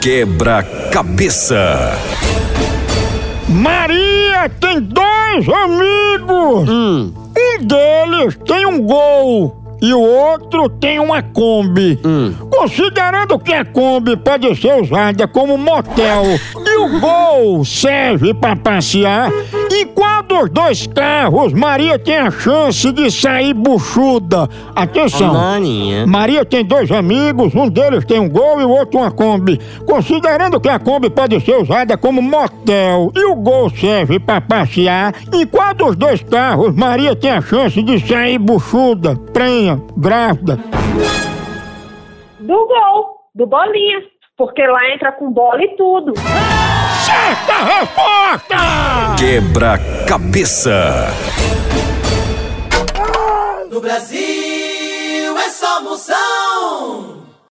Quebra-cabeça. Maria tem dois amigos. Um deles tem um gol e o outro tem uma Kombi. Considerando que a Kombi pode ser usada como motel e o Gol serve para passear, em qual dos dois carros Maria tem a chance de sair buchuda? Atenção! Maninha. Maria tem dois amigos, um deles tem um Gol e o outro uma Kombi. Considerando que a Kombi pode ser usada como motel e o Gol serve para passear, em qual dos dois carros Maria tem a chance de sair buchuda, prenha, grávida? Do gol, do bolinha. Porque lá entra com bola e tudo. Certa resposta! Quebra-cabeça. No Brasil é só moção.